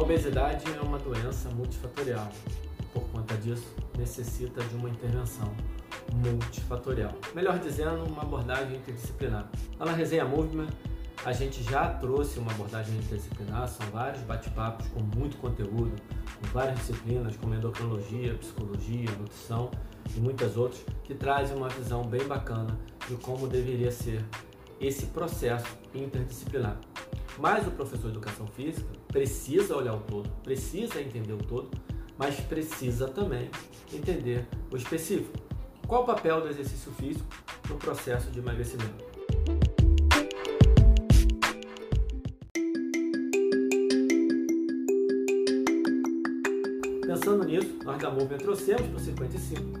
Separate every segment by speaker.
Speaker 1: obesidade é uma doença multifatorial. Por conta disso, necessita de uma intervenção multifatorial. Melhor dizendo, uma abordagem interdisciplinar. Na Resenha Movement, a gente já trouxe uma abordagem interdisciplinar, são vários bate-papos com muito conteúdo, com várias disciplinas como endocrinologia, psicologia, nutrição e muitas outras, que trazem uma visão bem bacana de como deveria ser esse processo interdisciplinar. Mas o professor de educação física precisa olhar o todo, precisa entender o todo, mas precisa também entender o específico. Qual o papel do exercício físico no processo de emagrecimento? Pensando nisso, nós da Movement trouxemos para o 55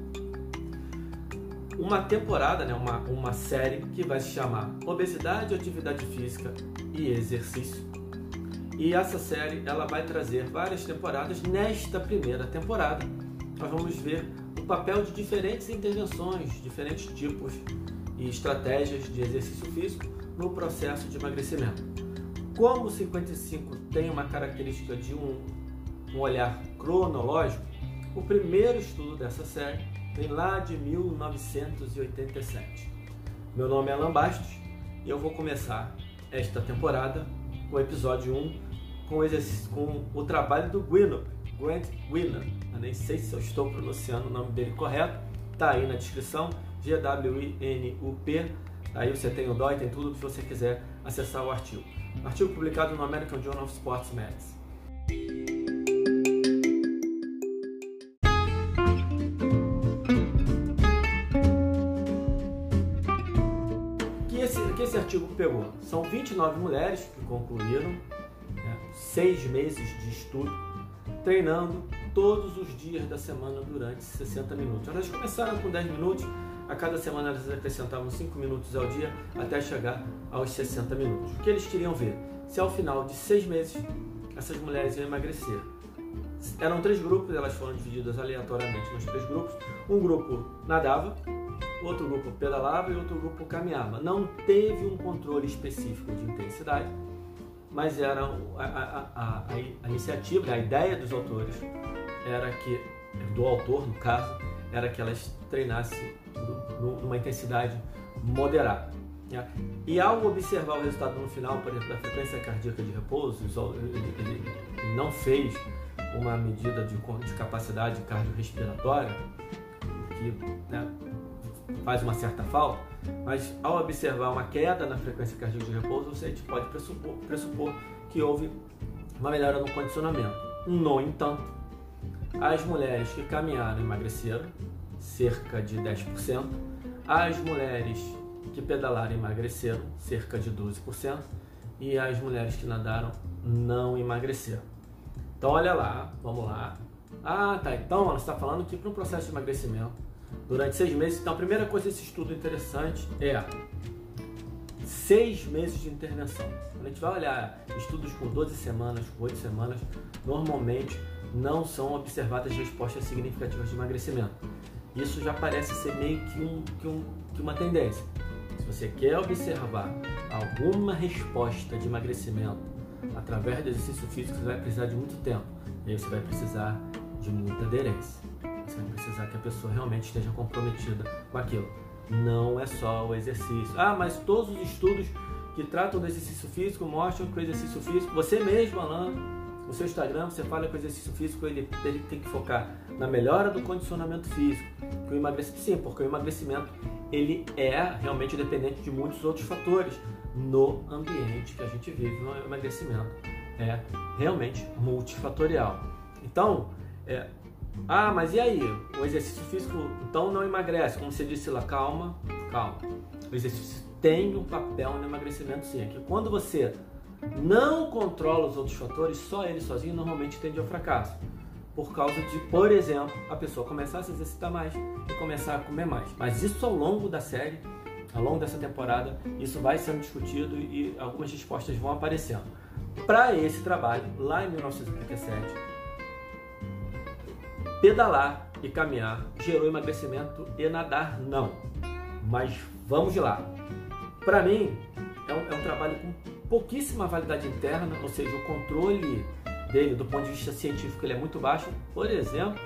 Speaker 1: uma temporada, né, uma, uma série que vai se chamar Obesidade, Atividade Física e Exercício. E essa série ela vai trazer várias temporadas. Nesta primeira temporada, nós vamos ver o papel de diferentes intervenções, diferentes tipos e estratégias de exercício físico no processo de emagrecimento. Como o 55 tem uma característica de um, um olhar cronológico, o primeiro estudo dessa série vem lá de 1987. Meu nome é Alan Bastos e eu vou começar esta temporada o episódio 1 com o, com o trabalho do Gwynop, Grant Winner. Eu nem sei se eu estou pronunciando o nome dele correto, tá aí na descrição, G-W-I-N-U-P. Aí você tem o DOI, tem tudo se você quiser acessar o artigo. Artigo publicado no American Journal of Sports Medicine. Artigo pegou? São 29 mulheres que concluíram né, seis meses de estudo, treinando todos os dias da semana durante 60 minutos. Elas começaram com 10 minutos, a cada semana elas acrescentavam 5 minutos ao dia até chegar aos 60 minutos. O que eles queriam ver? Se ao final de seis meses essas mulheres iam emagrecer. Eram três grupos, elas foram divididas aleatoriamente nos três grupos. Um grupo nadava, outro grupo pedalava e outro grupo caminhava. Não teve um controle específico de intensidade, mas era a, a, a, a, iniciativa, a ideia dos autores era que, do autor no caso, era que elas treinassem numa intensidade moderada. Né? E ao observar o resultado no final, por exemplo, da frequência cardíaca de repouso, ele, não fez uma medida de capacidade cardiorrespiratória, que né, faz uma certa falta, mas ao observar uma queda na frequência cardíaca de repouso, você pode pressupor, pressupor que houve uma melhora no condicionamento. No entanto, as mulheres que caminharam emagreceram cerca de 10%, as mulheres que pedalaram emagreceram cerca de 12% e as mulheres que nadaram não emagreceram. Então olha lá, vamos lá. Ah, tá. Então ela está falando que para um processo de emagrecimento durante seis meses. Então, a primeira coisa desse estudo interessante é seis meses de intervenção. Quando a gente vai olhar estudos com 12 semanas, com 8 semanas, normalmente não são observadas respostas significativas de emagrecimento. Isso já parece ser meio que, um, que, um, que uma tendência. Se você quer observar alguma resposta de emagrecimento através do exercício físico, você vai precisar de muito tempo. E aí você vai precisar de muita aderência. Você vai precisar que a pessoa realmente esteja comprometida com aquilo. Não é só o exercício. Ah, mas todos os estudos que tratam do exercício físico mostram que o exercício físico, você mesmo, Alan, no seu Instagram, você fala que o exercício físico ele, ele tem que focar na melhora do condicionamento físico. Que o emagrecimento, sim, porque o emagrecimento ele é realmente dependente de muitos outros fatores no ambiente que a gente vive. O emagrecimento é realmente multifatorial. Então, é, ah, mas e aí? O exercício físico então não emagrece? Como você disse lá, calma, calma. O exercício tem um papel no emagrecimento sim. É que quando você não controla os outros fatores, só ele sozinho normalmente tende ao fracasso. Por causa de, por exemplo, a pessoa começar a se exercitar mais e começar a comer mais. Mas isso ao longo da série, ao longo dessa temporada, isso vai sendo discutido e algumas respostas vão aparecendo. Para esse trabalho, lá em 1987, Pedalar e caminhar gerou emagrecimento e nadar não. Mas vamos lá. Para mim, é um, é um, trabalho com pouquíssima validade interna, ou seja, o controle dele, do ponto de vista científico, ele é muito baixo. Por exemplo,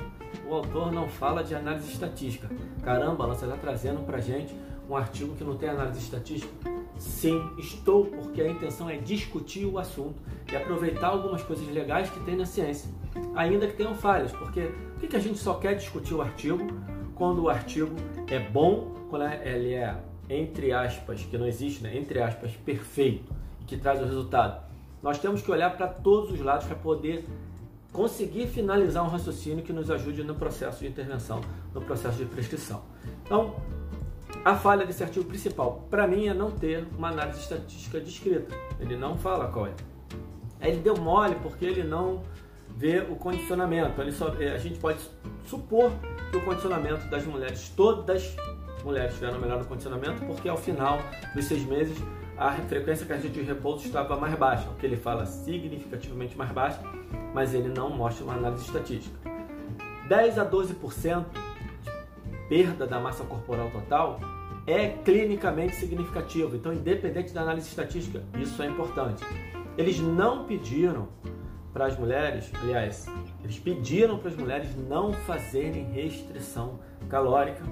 Speaker 1: o autor não fala de análise estatística. Caramba, você está trazendo para gente um artigo que não tem análise estatística? Sim, estou, porque a intenção é discutir o assunto e aproveitar algumas coisas legais que tem na ciência, ainda que tenham falhas, porque por que a gente só quer discutir o artigo quando o artigo é bom, quando ele é, entre aspas, que não existe, né? entre aspas, perfeito, que traz o resultado? Nós temos que olhar para todos os lados para poder conseguir finalizar um raciocínio que nos ajude no processo de intervenção, no processo de prescrição. Então, a falha desse artigo principal, para mim, é não ter uma análise estatística descrita. Ele não fala qual é. Ele deu mole porque ele não vê o condicionamento. Ele só, é, a gente pode supor que o condicionamento das mulheres, todas as mulheres tiveram melhor condicionamento, porque ao final dos seis meses a frequência cardíaca de repouso estava mais baixa, o que ele fala significativamente mais baixa, mas ele não mostra uma análise estatística. 10 a 12% de perda da massa corporal total é clinicamente significativo. Então, independente da análise estatística, isso é importante. Eles não pediram para as mulheres, aliás, eles pediram para as mulheres não fazerem restrição calórica,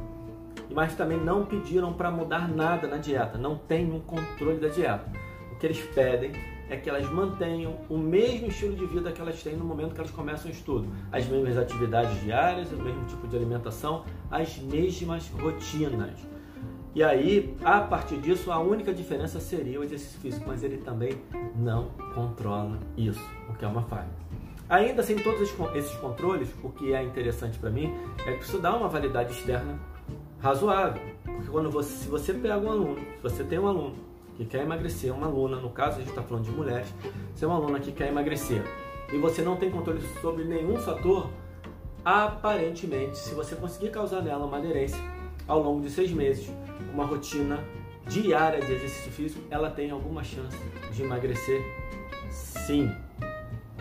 Speaker 1: mas também não pediram para mudar nada na dieta, não tem um controle da dieta. O que eles pedem é que elas mantenham o mesmo estilo de vida que elas têm no momento que elas começam o estudo, as mesmas atividades diárias, o mesmo tipo de alimentação, as mesmas rotinas. E aí, a partir disso, a única diferença seria o exercício físico, mas ele também não controla isso, o que é uma falha. Ainda sem todos esses controles, o que é interessante para mim é que isso dá uma validade externa razoável. Porque quando você, se você pega um aluno, se você tem um aluno que quer emagrecer, uma aluna, no caso a gente está falando de mulheres, você é uma aluna que quer emagrecer e você não tem controle sobre nenhum fator, aparentemente, se você conseguir causar nela uma aderência ao longo de seis meses, uma rotina diária de exercício físico, ela tem alguma chance de emagrecer? Sim.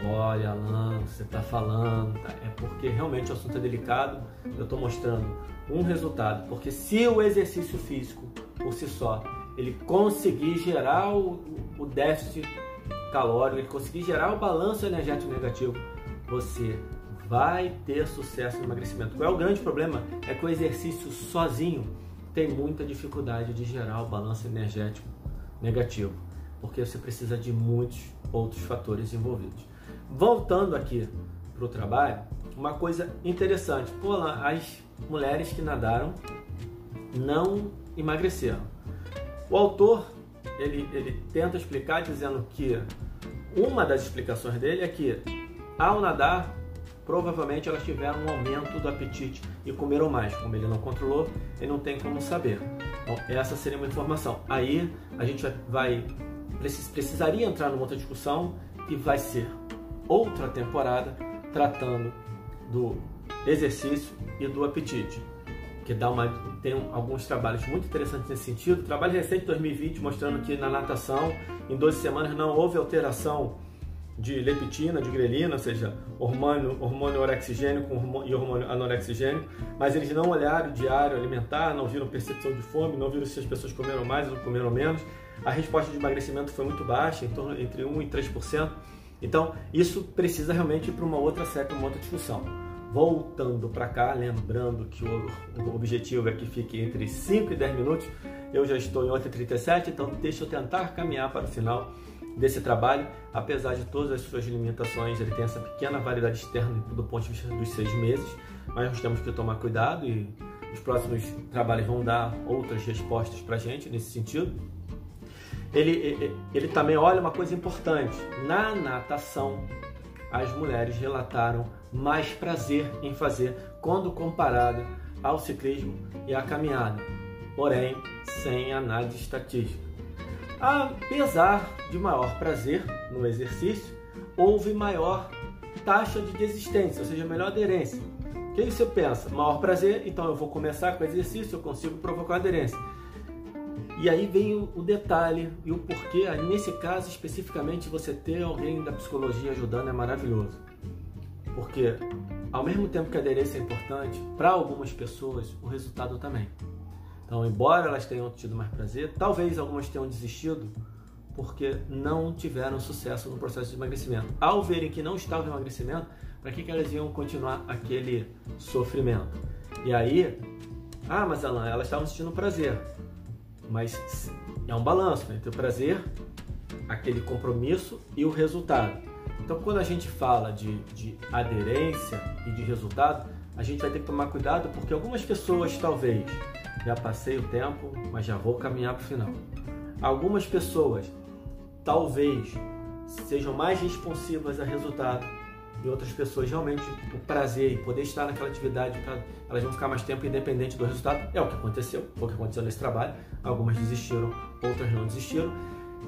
Speaker 1: Olha, Alan, você está falando, tá? é porque realmente o assunto é delicado. Eu estou mostrando um resultado, porque se o exercício físico por si só ele conseguir gerar o, o déficit calórico, ele conseguir gerar o balanço energético negativo, você vai ter sucesso no emagrecimento. Qual é o grande problema? É que o exercício sozinho tem muita dificuldade de gerar o balanço energético negativo, porque você precisa de muitos outros fatores envolvidos. Voltando aqui para o trabalho, uma coisa interessante, pô, as mulheres que nadaram não emagreceram. O autor ele, ele tenta explicar dizendo que uma das explicações dele é que ao nadar provavelmente elas tiveram um aumento do apetite e comeram mais. Como ele não controlou, ele não tem como saber. Então, essa seria uma informação. Aí a gente vai precisaria entrar numa outra discussão que vai ser outra temporada tratando do exercício e do apetite, que dá uma tem alguns trabalhos muito interessantes nesse sentido. Trabalho recente de 2020 mostrando que na natação em 12 semanas não houve alteração de leptina, de grelina, ou seja, hormônio, hormônio hormônio, e hormônio anorexigênio, mas eles não olharam o diário alimentar, não viram percepção de fome, não viram se as pessoas comeram mais ou comeram menos. A resposta de emagrecimento foi muito baixa, em torno entre 1 e 3%. Então, isso precisa realmente ir para uma outra série, uma outra discussão. Voltando para cá, lembrando que o, objetivo é que fique entre 5 e 10 minutos. Eu já estou em 8h37, então deixa eu tentar caminhar para o final desse trabalho, apesar de todas as suas limitações, ele tem essa pequena validade externa do ponto de vista dos seis meses, mas nós temos que tomar cuidado e os próximos trabalhos vão dar outras respostas para a gente nesse sentido. Ele, ele, ele também olha uma coisa importante: na natação, as mulheres relataram mais prazer em fazer quando comparada ao ciclismo e à caminhada, porém sem análise estatística. Apesar de maior prazer no exercício, houve maior taxa de desistência, ou seja, melhor aderência. O que você pensa? Maior prazer, então eu vou começar com exercício, eu consigo provocar aderência. E aí vem o, detalhe e o porquê. nesse caso especificamente, você ter alguém da psicologia ajudando é maravilhoso. Porque ao mesmo tempo que a aderência é importante, para algumas pessoas o resultado também. Então, embora elas tenham tido mais prazer, talvez algumas tenham desistido porque não tiveram sucesso no processo de emagrecimento. Ao verem que não estava em emagrecimento, para que, que elas iam continuar aquele sofrimento? E aí, ah, mas Alan, elas estavam sentindo prazer. Mas é um balanço né? entre o prazer, aquele compromisso e o resultado. Então, quando a gente fala de, de aderência e de resultado, a gente vai ter que tomar cuidado porque algumas pessoas talvez já passei o tempo, mas já vou caminhar para o final. Algumas pessoas talvez sejam mais responsivas a resultado e outras pessoas realmente o prazer e poder estar naquela atividade, elas vão ficar mais tempo independente do resultado. É o que aconteceu, foi o que aconteceu nesse trabalho. Algumas desistiram, outras não desistiram.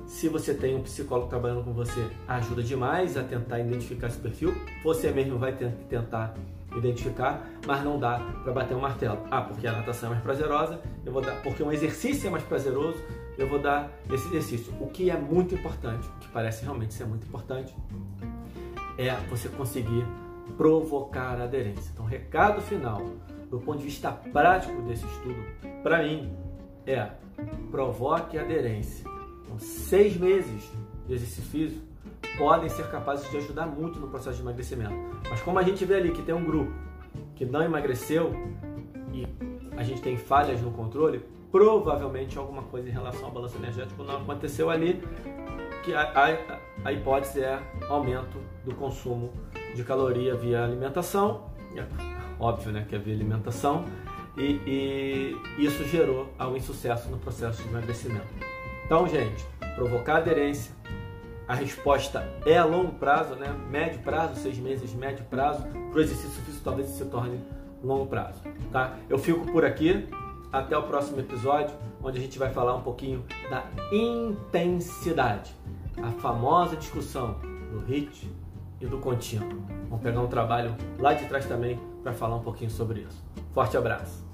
Speaker 1: Se você tem um psicólogo trabalhando com você, ajuda demais a tentar identificar esse perfil. Você mesmo vai ter que tentar identificar, mas não dá para bater um martelo. Ah, porque a natação é mais prazerosa, eu vou dar, porque um exercício é mais prazeroso, eu vou dar esse exercício. O que é muito importante, o que parece realmente ser muito importante, é você conseguir provocar aderência. Então, recado final, do ponto de vista prático desse estudo, para mim, é provoque aderência. Seis meses de exercício físico podem ser capazes de ajudar muito no processo de emagrecimento. Mas como a gente vê ali que tem um grupo que não emagreceu e a gente tem falhas no controle, provavelmente alguma coisa em relação ao balanço energético não aconteceu ali, que a, a, a hipótese é aumento do consumo de caloria via alimentação, é óbvio né, que é via alimentação, e, e isso gerou um insucesso no processo de emagrecimento. Então, gente, provocar aderência, a resposta é a longo prazo, né? médio prazo, seis meses, médio prazo, para o exercício físico talvez se torne longo prazo. Tá? Eu fico por aqui. Até o próximo episódio, onde a gente vai falar um pouquinho da intensidade, a famosa discussão do HIT e do contínuo. Vamos pegar um trabalho lá de trás também para falar um pouquinho sobre isso. Forte abraço!